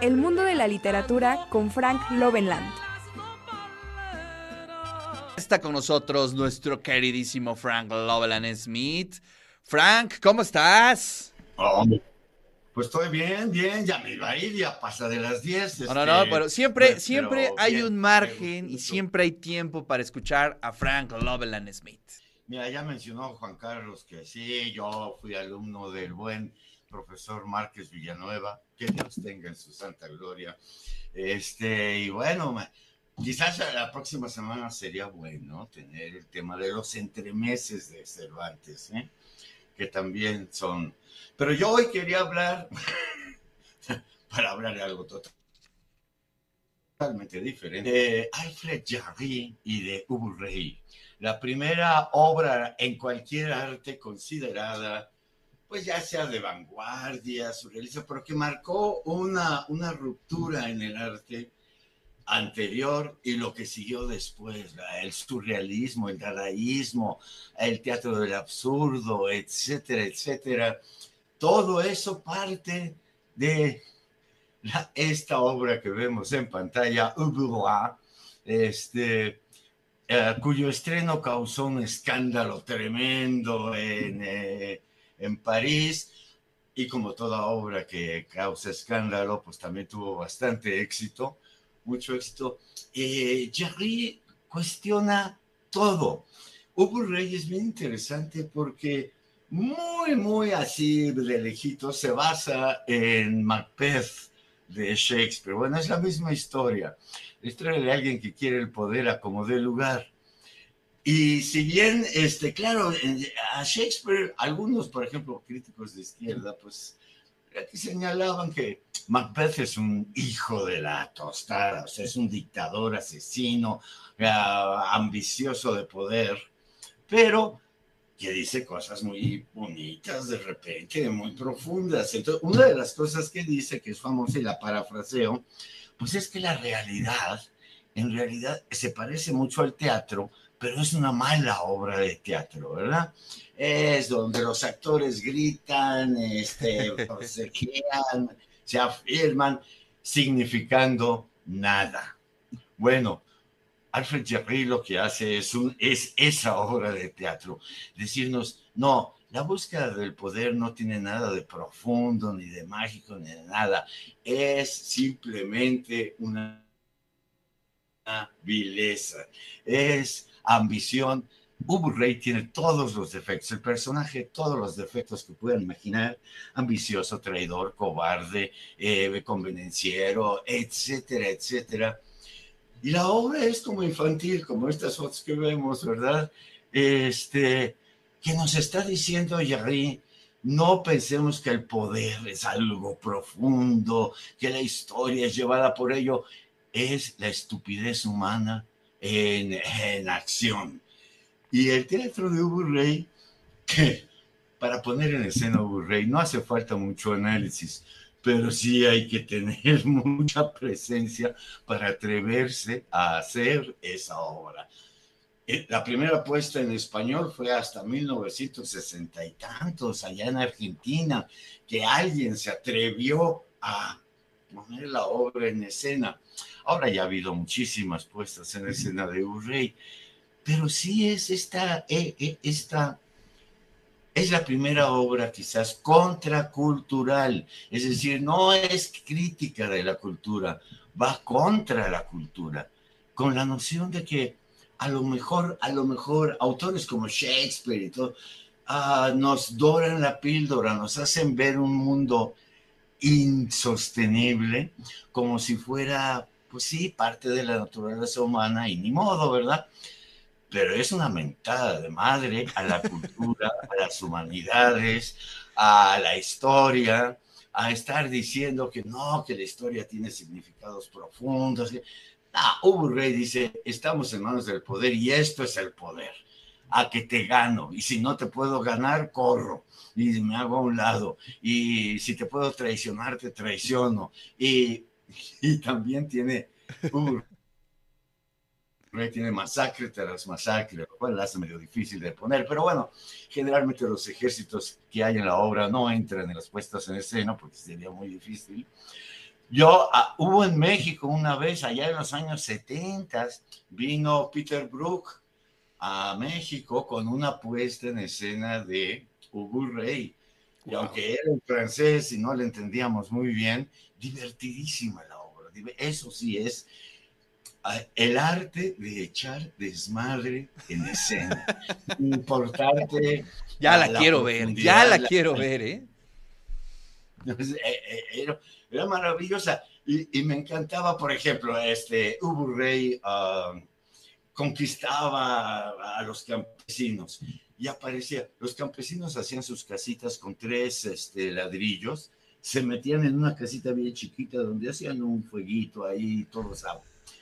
El mundo de la literatura con Frank Lovenland. Está con nosotros nuestro queridísimo Frank Loveland Smith. Frank, ¿cómo estás? pues estoy bien, bien, ya me iba a ir, ya pasa de las 10. No, no, no, este, pero siempre, pues, siempre pero hay bien, un margen y siempre hay tiempo para escuchar a Frank Loveland Smith. Mira, ya mencionó Juan Carlos que sí, yo fui alumno del buen profesor Márquez Villanueva, que Dios tenga en su santa gloria. Este, y bueno, quizás la próxima semana sería bueno tener el tema de los entremeses de Cervantes, ¿eh? que también son. Pero yo hoy quería hablar, para hablar de algo totalmente diferente, de Alfred Jarry y de Hugo Rey. La primera obra en cualquier arte considerada, pues ya sea de vanguardia, surrealista, pero que marcó una, una ruptura en el arte anterior y lo que siguió después, el surrealismo, el dadaísmo, el teatro del absurdo, etcétera, etcétera. Todo eso parte de esta obra que vemos en pantalla, este, eh, cuyo estreno causó un escándalo tremendo en, eh, en París y como toda obra que causa escándalo, pues también tuvo bastante éxito, mucho éxito. Eh, Jarry cuestiona todo. Hugo Rey es bien interesante porque muy, muy así de lejito se basa en Macbeth de Shakespeare. Bueno, es la misma historia. La historia de alguien que quiere el poder a como dé lugar. Y si bien, este, claro, a Shakespeare, algunos, por ejemplo, críticos de izquierda, pues aquí señalaban que Macbeth es un hijo de la tostada, o sea, es un dictador asesino, ah, ambicioso de poder, pero que dice cosas muy bonitas de repente, muy profundas. Entonces, una de las cosas que dice, que es famosa y la parafraseo, pues es que la realidad, en realidad, se parece mucho al teatro, pero es una mala obra de teatro, ¿verdad? Es donde los actores gritan, este, forcejean, se afirman, significando nada. Bueno, Alfred Jarry lo que hace es, un, es esa obra de teatro, decirnos, no, la búsqueda del poder no tiene nada de profundo, ni de mágico, ni de nada, es simplemente una vileza, es ambición. Ubu Rey tiene todos los defectos, el personaje, todos los defectos que puedan imaginar, ambicioso, traidor, cobarde, eh, convenenciero, etcétera, etcétera. Y la obra es como infantil, como estas fotos que vemos, ¿verdad? Este, que nos está diciendo Jarry, no pensemos que el poder es algo profundo, que la historia es llevada por ello, es la estupidez humana en, en acción. Y el teatro de Ubu Rey, que para poner en escena a Ubu Rey no hace falta mucho análisis, pero sí hay que tener mucha presencia para atreverse a hacer esa obra. Eh, La primera puesta en español fue hasta 1960 y tantos, allá en Argentina, que alguien se atrevió a poner la obra en escena. Ahora ya ha habido muchísimas puestas en escena de Urrey, pero sí es esta, eh, eh, esta es la primera obra quizás contracultural, es decir, no es crítica de la cultura, va contra la cultura, con la noción de que a lo mejor, a lo mejor autores como Shakespeare y todo, ah, nos doran la píldora, nos hacen ver un mundo insostenible, como si fuera, pues sí, parte de la naturaleza humana y ni modo, ¿verdad? pero es una mentada de madre a la cultura, a las humanidades, a la historia, a estar diciendo que no, que la historia tiene significados profundos. Ah, Hugo Rey dice, estamos en manos del poder y esto es el poder, a que te gano, y si no te puedo ganar, corro, y me hago a un lado, y si te puedo traicionar, te traiciono, y, y también tiene... Rey tiene masacre tras masacre, lo cual hace medio difícil de poner, pero bueno, generalmente los ejércitos que hay en la obra no entran en las puestas en escena porque sería muy difícil, Yo, ah, hubo en México una vez, allá en los años 70, vino Peter Brook a México con una puesta en escena de Ubu Rey. Y aunque era en francés y no le entendíamos muy bien, divertidísima la obra. Eso sí es el arte de echar desmadre en escena. Importante. Ya la, quiero ver, ya la, quiero ver, ¿eh? eh, eh era, maravillosa. Y, me encantaba, por ejemplo, este Ubu Rey ah, conquistaba a los campesinos y aparecía, los campesinos hacían sus casitas con tres este, ladrillos, se metían en una casita bien chiquita donde hacían un fueguito ahí, todos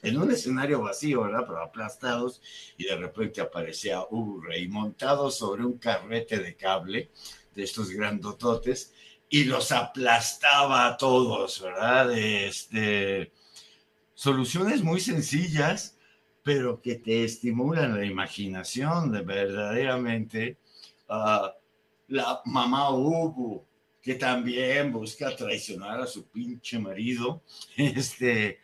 en un escenario vacío, ¿verdad? Pero aplastados, y de repente aparecía un rey montado sobre un carrete de cable de estos grandototes y los aplastaba a todos, ¿verdad? Este, soluciones muy sencillas, pero que te estimulan la imaginación de verdaderamente. Ah, la mamá Ubu, que también busca traicionar a su pinche marido. Este,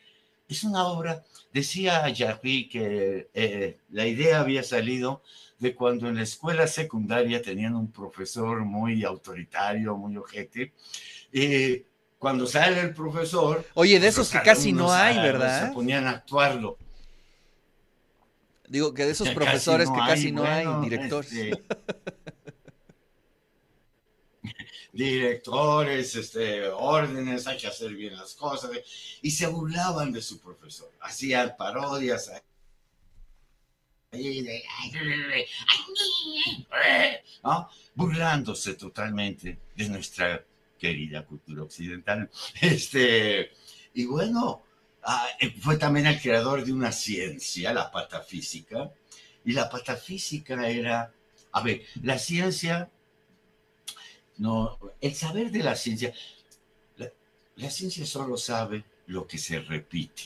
es una obra, decía Jarry que eh, la idea había salido de cuando en la escuela secundaria tenían un profesor muy autoritario, muy ojete. y cuando sale el profesor... Oye, de esos que casi no hay, ¿verdad? Se ponían a actuarlo. Digo que de esos profesores que casi no hay, directores. Este, directores, este, órdenes, hay que hacer bien las cosas. Y se burlaban de su profesor. Hacían parodias. Burlándose totalmente de nuestra querida cultura occidental. Este, y bueno, Ah, eh, fue también el creador de una ciencia, la patafísica, y la patafísica era, a ver, la ciencia, no, el saber de la ciencia, la, ciencia solo sabe lo que se repite.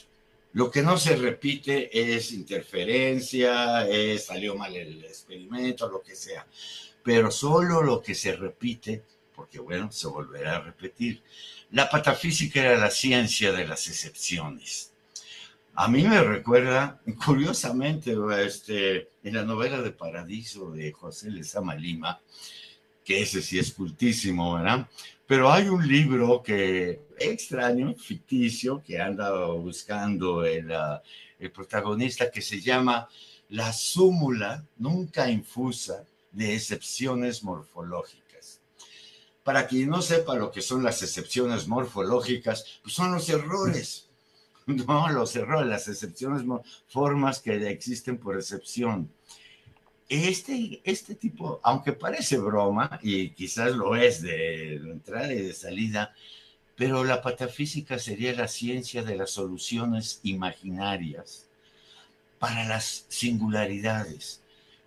Lo que no se repite es interferencia, es salió mal el experimento, lo que sea. Pero solo lo que se repite, porque bueno, se volverá a repetir. La patafísica era la ciencia de las excepciones. A mí me recuerda, curiosamente, este, en la novela de Paradiso de José Lezama Lima, que ese sí es cultísimo, ¿verdad? Pero hay un libro que extraño, ficticio, que anda buscando el, ah, el protagonista, que se llama La súmula nunca infusa de excepciones morfológicas. Para quien no sepa lo que son las excepciones morfológicas, pues son los errores. No, los errores, las excepciones, formas que existen por excepción. Este, este tipo, aunque parece broma, y quizás lo es de entrada y de salida, pero la patafísica sería la ciencia de las soluciones imaginarias para las singularidades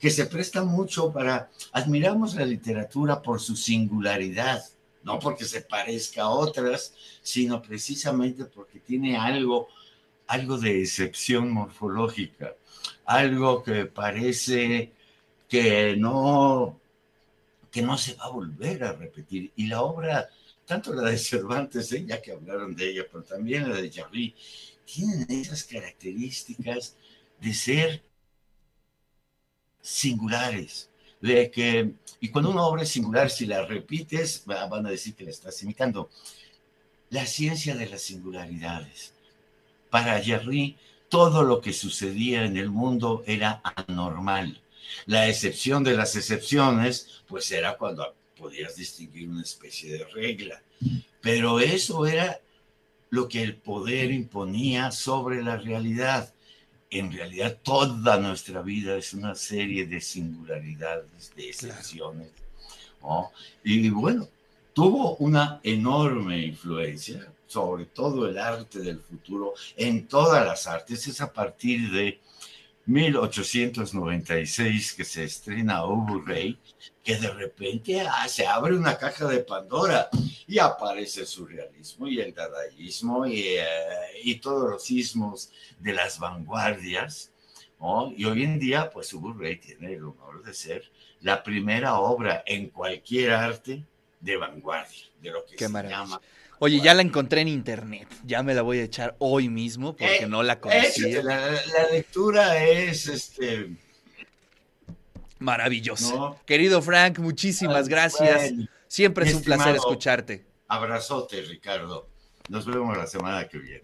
que se presta mucho para, admiramos la literatura por su singularidad, no porque se parezca a otras, sino precisamente porque tiene algo, algo de excepción morfológica, algo que parece que no, que no se va a volver a repetir. Y la obra, tanto la de Cervantes, ¿eh? ya que hablaron de ella, pero también la de Jarry, tienen esas características de ser singulares. De que, y cuando una obra es singular, si la repites, van a decir que la estás imitando. La ciencia de las singularidades. Para Jerry, todo lo que sucedía en el mundo era anormal. La excepción de las excepciones, pues era cuando podías distinguir una especie de regla. Pero eso era lo que el poder imponía sobre la realidad en realidad toda nuestra vida es una serie de singularidades, de excepciones. Y bueno, tuvo una enorme influencia sobre todo el arte del futuro en todas las artes. Es a partir de 1896 que se estrena Ubu Rey, que de repente ah, se abre una caja de Pandora y aparece el surrealismo y el dadaísmo y, eh, y todos los sismos de las vanguardias. Y hoy en día, pues Ubu Rey tiene el honor de ser la primera obra en cualquier arte de vanguardia, de lo que se llama Oye, ya la encontré en internet. Ya me la voy a echar hoy mismo porque Eh, no la conocía. La, la lectura es este. Maravillosa. No. Querido Frank, muchísimas Ay, gracias. bueno. Siempre es un placer escucharte. Abrazote, Ricardo. Nos vemos la semana que viene.